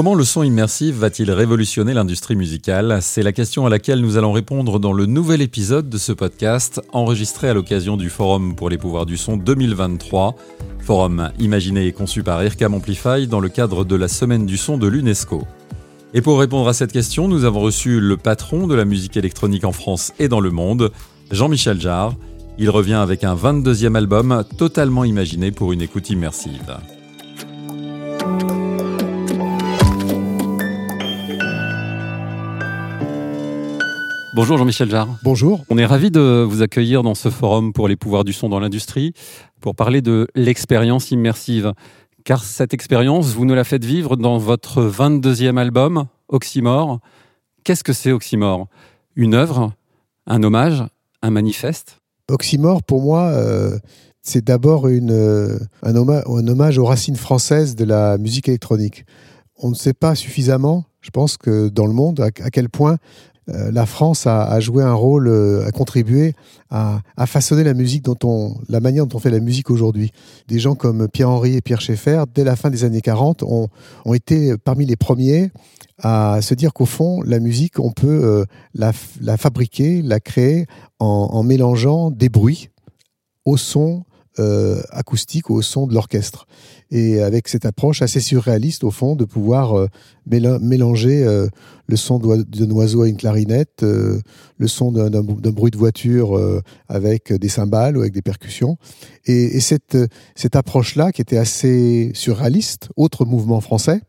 Comment le son immersif va-t-il révolutionner l'industrie musicale C'est la question à laquelle nous allons répondre dans le nouvel épisode de ce podcast, enregistré à l'occasion du Forum pour les pouvoirs du son 2023. Forum imaginé et conçu par IRCAM Amplify dans le cadre de la Semaine du son de l'UNESCO. Et pour répondre à cette question, nous avons reçu le patron de la musique électronique en France et dans le monde, Jean-Michel Jarre. Il revient avec un 22e album totalement imaginé pour une écoute immersive. Bonjour Jean-Michel Jarre. Bonjour. On est ravi de vous accueillir dans ce forum pour les pouvoirs du son dans l'industrie pour parler de l'expérience immersive. Car cette expérience, vous nous la faites vivre dans votre 22e album, Oxymore. Qu'est-ce que c'est Oxymore? Une œuvre? Un hommage? Un manifeste? Oxymore, pour moi, euh, c'est d'abord euh, un, hommage, un hommage aux racines françaises de la musique électronique. On ne sait pas suffisamment, je pense que dans le monde, à quel point euh, la France a, joué un rôle, a contribué à, façonner la musique dont on, la manière dont on fait la musique aujourd'hui. Des gens comme Pierre-Henri et Pierre Schaeffer, dès la fin des années 40, ont, été parmi les premiers à se dire qu'au fond, la musique, on peut euh, la, fabriquer, la créer en, mélangeant des bruits au son acoustique, au son de l'orchestre et avec cette approche assez surréaliste au fond de pouvoir euh, mélanger euh, le son d'un oiseau à une clarinette, euh, le son d'un bruit de voiture avec des cymbales ou avec des percussions. Et, et cette, cette approche-là, qui était assez surréaliste, autre mouvement français,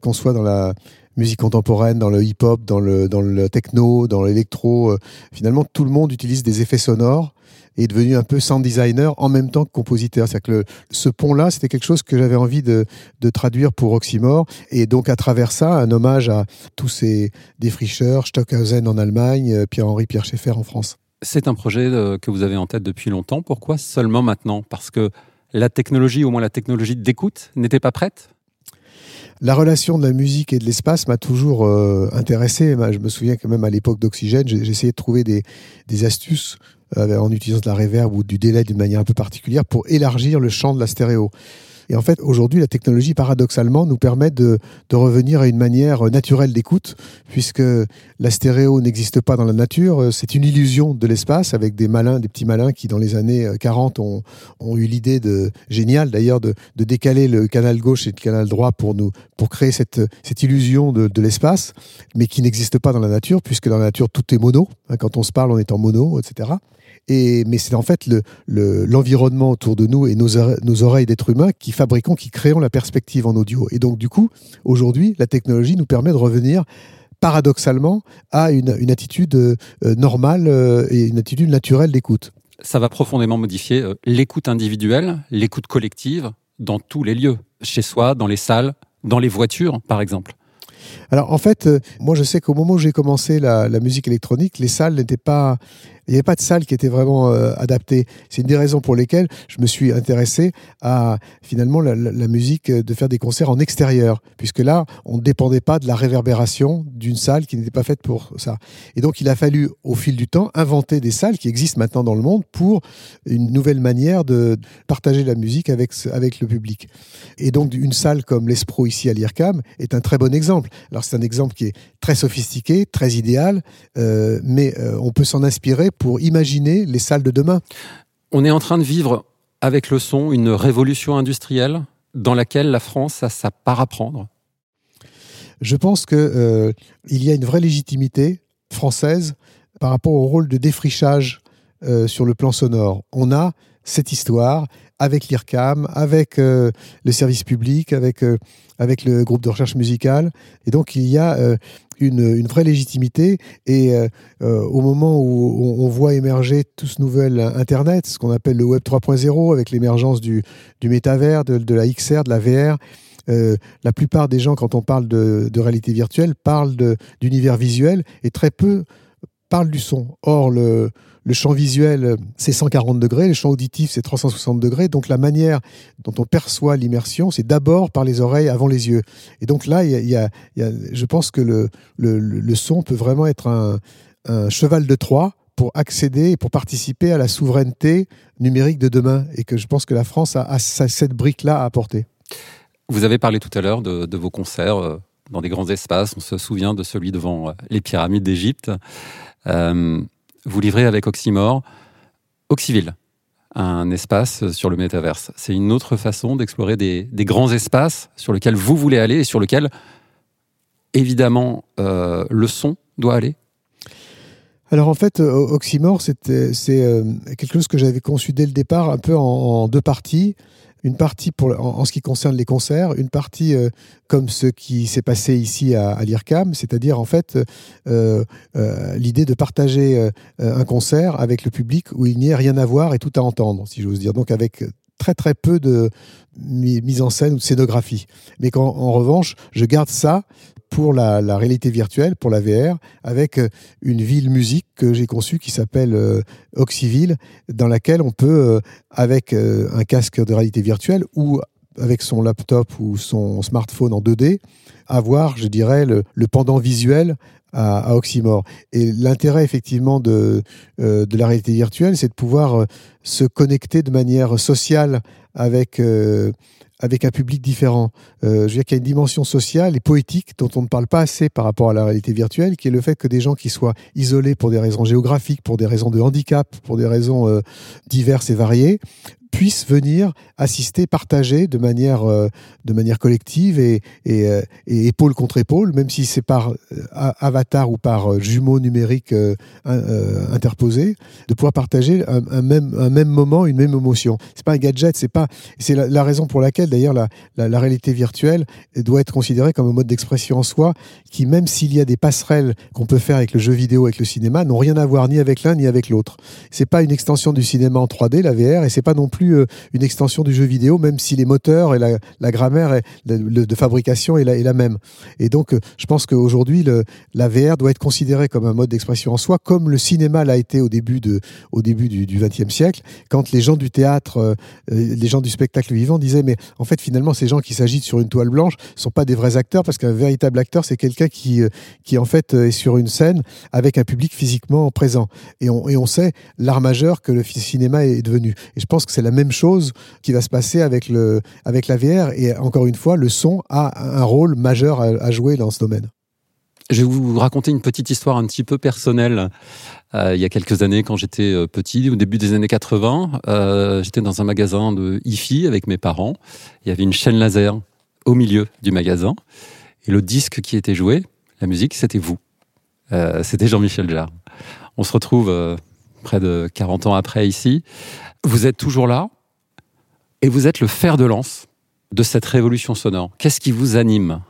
qu'on soit dans la musique contemporaine, dans le hip-hop, dans le, dans le techno, dans l'électro, finalement tout le monde utilise des effets sonores est devenu un peu sound designer en même temps que compositeur. C'est-à-dire que ce pont-là, c'était quelque chose que j'avais envie de, traduire pour Oxymore. Et donc, à travers ça, un hommage à tous ces défricheurs, Stockhausen en Allemagne, euh, Pierre-Henri Pierre Schaeffer en France. C'est un projet euh, que vous avez en tête depuis longtemps. Pourquoi seulement maintenant? Parce que la technologie, au moins la technologie d'écoute, n'était pas prête? La relation de la musique et de l'espace m'a toujours euh, intéressé. Je me souviens que même à l'époque d'Oxygène, essayé de trouver des, astuces euh, en utilisant de la reverb ou du délai d'une manière un peu particulière pour élargir le champ de la stéréo. Et en fait, aujourd'hui, la technologie, paradoxalement, nous permet de, de revenir à une manière naturelle d'écoute, puisque la stéréo n'existe pas dans la nature. C'est une illusion de l'espace avec des malins, des petits malins qui, dans les années 40, ont, ont eu l'idée de, géniale d'ailleurs, de, de, décaler le canal gauche et le canal droit pour nous, pour créer cette, cette illusion de, de l'espace, mais qui n'existe pas dans la nature, puisque dans la nature, tout est mono. Quand on se parle, on est en mono, etc. Et, mais c'est en fait l'environnement le, autour de nous et nos, nos oreilles d'êtres humains qui fabriquons, qui créons la perspective en audio. Et donc, du coup, aujourd'hui, la technologie nous permet de revenir paradoxalement à une, une attitude euh, normale euh, et une attitude naturelle d'écoute. Ça va profondément modifier euh, l'écoute individuelle, l'écoute collective dans tous les lieux, chez soi, dans les salles, dans les voitures, par exemple. Alors en fait, moi je sais qu'au moment où j'ai commencé la, la, musique électronique, les salles n'étaient pas il n'y avait pas de salle qui était vraiment euh, adaptée. C'est une des raisons pour lesquelles je me suis intéressé à finalement la, musique, euh, de faire des concerts en extérieur, puisque là, on ne dépendait pas de la réverbération d'une salle qui n'était pas faite pour ça. Et donc, il a fallu, au fil du temps, inventer des salles qui existent maintenant dans le monde pour une nouvelle manière de partager la musique avec, avec le public. Et donc, une salle comme l'Espro ici à l'IRCAM est un très bon exemple. Alors, c'est un exemple qui est très sophistiqué, très idéal, euh, mais on peut s'en inspirer pour imaginer les salles de demain. On est en train de vivre avec le son une révolution industrielle dans laquelle la France a sa part à prendre. Je pense qu'il euh, y a une vraie légitimité française par rapport au rôle de défrichage euh, sur le plan sonore. On a cette histoire avec l'IRCAM, avec euh, le service public, avec, avec le groupe de recherche musicale. Et donc il y a une, vraie légitimité. Et euh, euh, au moment où on, voit émerger tout ce nouvel Internet, ce qu'on appelle le Web 3.0, avec l'émergence du, du métavers, de, la XR, de la VR, euh, la plupart des gens, quand on parle de, de réalité virtuelle, parlent d'univers visuel et très peu parlent du son. Or, le, champ visuel, c'est 140 degrés, le champ auditif, c'est 360 degrés. Donc la manière dont on perçoit l'immersion, c'est d'abord par les oreilles avant les yeux. Et donc là, y a, je pense que le, le, son peut vraiment être un, cheval de Troie pour accéder et pour participer à la souveraineté numérique de demain. Et que je pense que la France a, cette brique-là à apporter. Vous avez parlé tout à l'heure de, vos concerts euh, dans des grands espaces. On se souvient de celui devant euh, les pyramides d'Égypte. Euh, vous livrez avec Oxymore. Oxyville, un espace sur le métaverse. C'est une autre façon d'explorer des, grands espaces sur lesquels vous voulez aller et sur lesquels, évidemment, le son doit aller. Alors en fait, Oxymore, c'est quelque chose que j'avais conçu dès le départ, un peu en deux parties une partie pour, en, ce qui concerne les concerts, une partie euh, comme ce qui s'est passé ici à, l'IRCAM, c'est-à-dire en fait euh, euh, l'idée de partager un concert avec le public où il n'y ait rien à voir et tout à entendre, si j'ose dire. Donc avec très très peu de mise en scène ou de scénographie. Mais en revanche, je garde ça pour la, réalité virtuelle, pour la VR, avec euh, une ville musique que j'ai conçue qui s'appelle euh, Oxyville, dans laquelle on peut, euh, avec un casque de réalité virtuelle ou avec son laptop ou son smartphone en 2D, avoir, je dirais, le, pendant visuel à, Oxymore. Et l'intérêt, effectivement, de, de la réalité virtuelle, c'est de pouvoir se connecter de manière sociale avec, avec un public différent. Euh, je veux dire qu'il y a une dimension sociale et poétique dont on ne parle pas assez par rapport à la réalité virtuelle, qui est le fait que des gens qui soient isolés pour des raisons géographiques, pour des raisons de handicap, pour des raisons euh, diverses et variées, puissent venir assister, partager de manière, euh, de manière collective et, euh, épaule contre épaule, même si c'est par euh, avatar ou par jumeau numérique interposé, de pouvoir partager un, même, un même moment, une même émotion. C'est pas un gadget, c'est la, raison pour laquelle d'ailleurs la, la, la, réalité virtuelle doit être considérée comme un mode d'expression en soi, qui même s'il y a des passerelles qu'on peut faire avec le jeu vidéo, avec le cinéma, n'ont rien à voir ni avec l'un ni avec l'autre. C'est pas une extension du cinéma en 3D, la VR, et c'est pas non plus euh, une extension du jeu vidéo, même si les moteurs et la, grammaire de, fabrication est la, même. Et donc, euh, je pense qu'aujourd'hui, la VR doit être considérée comme un mode d'expression en soi, comme le cinéma l'a été au début, de, au début du XXe siècle, quand les gens du théâtre, euh, les gens du spectacle vivant disaient, mais en fait, finalement, ces gens qui s'agitent sur une toile blanche ne sont pas des vrais acteurs, parce qu'un véritable acteur, c'est quelqu'un qui, qui, en fait, est sur une scène avec un public physiquement présent. Et on, et on sait l'art majeur que le cinéma est devenu. Et je pense que c'est la même chose qui va se passer avec, le, avec la VR. Et encore une fois, le son a un rôle majeur à, jouer dans ce domaine. Je vais vous raconter une petite histoire un petit peu personnelle. Euh, il y a quelques années, quand j'étais euh, petit, au début des années 80, euh, j'étais dans un magasin de hi-fi avec mes parents. Il y avait une chaîne laser au milieu du magasin. Et le disque qui était joué, la musique, c'était vous. c'était Jean-Michel Jarre. On se retrouve près de 40 ans après ici. Vous êtes toujours là et vous êtes le fer de lance de cette révolution sonore. Qu'est-ce qui vous anime?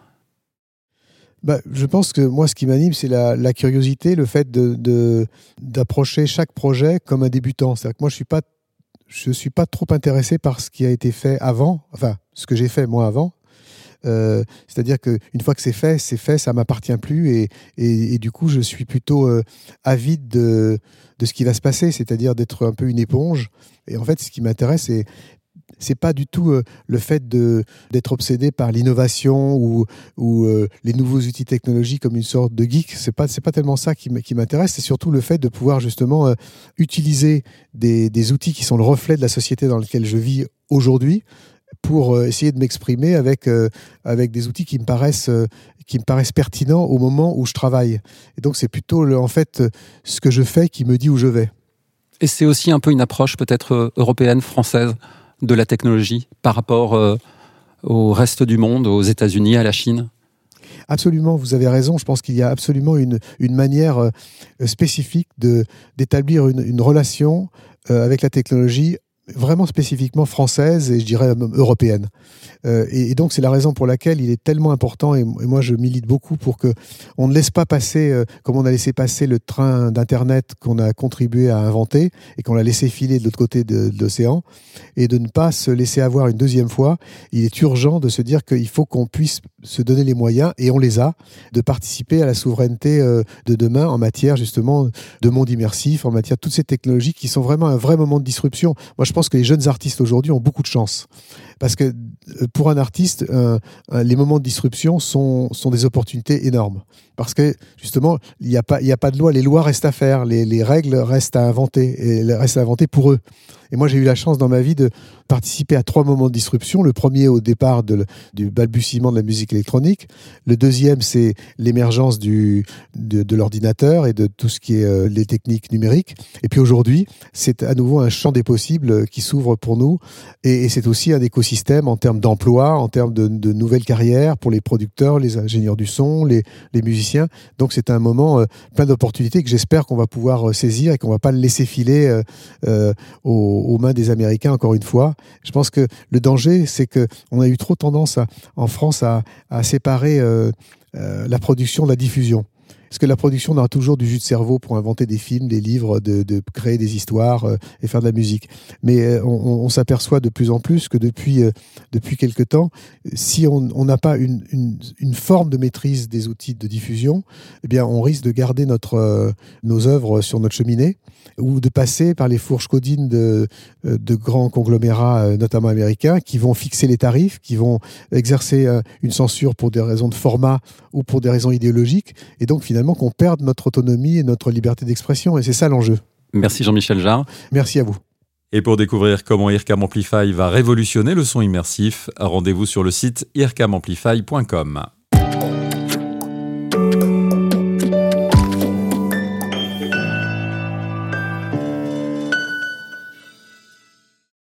Bah, je pense que moi, ce qui m'anime, c'est la, curiosité, le fait d'approcher de, chaque projet comme un débutant. C'est-à-dire que moi, je suis suis pas trop intéressé par ce qui a été fait avant, enfin, ce que j'ai fait moi avant. Euh, c'est-à-dire qu'une fois que c'est fait, c'est fait, ça m'appartient plus, et, et, du coup, je suis plutôt euh, avide de, de ce qui va se passer, c'est-à-dire d'être un peu une éponge. Et en fait, ce qui m'intéresse, c'est c'est pas du tout euh, le fait d'être obsédé par l'innovation ou, ou les nouveaux outils technologiques comme une sorte de geek. C'est pas pas tellement ça qui m'intéresse. C'est surtout le fait de pouvoir justement utiliser des, des, outils qui sont le reflet de la société dans laquelle je vis aujourd'hui pour essayer de m'exprimer avec avec des outils qui me paraissent qui me paraissent pertinents au moment où je travaille. Et donc c'est plutôt en fait ce que je fais qui me dit où je vais. Et c'est aussi un peu une approche peut-être européenne, française de la technologie par rapport euh, au reste du monde, aux États-Unis, à la Chine? Absolument, vous avez raison. Je pense qu'il y a absolument une, une manière euh, spécifique d'établir une, une, relation euh, avec la technologie vraiment spécifiquement française et je dirais européenne. Euh, et, donc c'est la raison pour laquelle il est tellement important et, moi je milite beaucoup pour que on ne laisse pas passer euh, comme on a laissé passer le train d'internet qu'on a contribué à inventer et qu'on l'a laissé filer de l'autre côté de, l'océan et de ne pas se laisser avoir une deuxième fois. Il est urgent de se dire qu'il faut qu'on puisse se donner les moyens et on les a de participer à la souveraineté euh, de demain en matière justement de monde immersif, en matière de toutes ces technologies qui sont vraiment un vrai moment de disruption. Moi je pense que les jeunes artistes aujourd'hui ont beaucoup de chance Parce que euh, pour un artiste, les moments de disruption sont, sont des opportunités énormes. Parce que justement, il n'y a, pas, a pas de loi, les lois restent à faire, les, les règles restent à inventer, et restent à inventer pour eux. Et moi, j'ai eu la chance dans ma vie de participer à trois moments de disruption. Le premier, au départ de, du balbutiement de la musique électronique. Le deuxième, c'est l'émergence de, de l'ordinateur et de tout ce qui est euh, les techniques numériques. Et puis aujourd'hui, c'est à nouveau un champ des possibles qui s'ouvre pour nous. Et, et c'est aussi un écosystème en termes d'emploi, en termes de, nouvelles carrières pour les producteurs, les ingénieurs du son, les, musiciens. Donc c'est un moment euh, plein d'opportunités que j'espère qu'on va pouvoir euh, saisir et qu'on va pas le laisser filer euh, aux mains des Américains, encore une fois. Je pense que le danger, c'est que on a eu trop tendance en France à, séparer la production de la diffusion. Parce que la production aura toujours du jus de cerveau pour inventer des films, des livres, de, créer des histoires euh, et faire de la musique? Mais on, s'aperçoit de plus en plus que depuis, depuis quelque temps, si on n'a pas une, une, forme de maîtrise des outils de diffusion, eh bien, on risque de garder notre, nos œuvres sur notre cheminée ou de passer par les fourches codines de, euh, de grands conglomérats, euh, notamment américains, qui vont fixer les tarifs, qui vont exercer euh, une censure pour des raisons de format ou pour des raisons idéologiques, et donc finalement qu'on perde notre autonomie et notre liberté d'expression. Et c'est ça l'enjeu. Merci Jean-Michel Jarre. Merci à vous. Et pour découvrir comment IRCAM Amplify va révolutionner le son immersif, rendez-vous sur le site ircamamplify.com.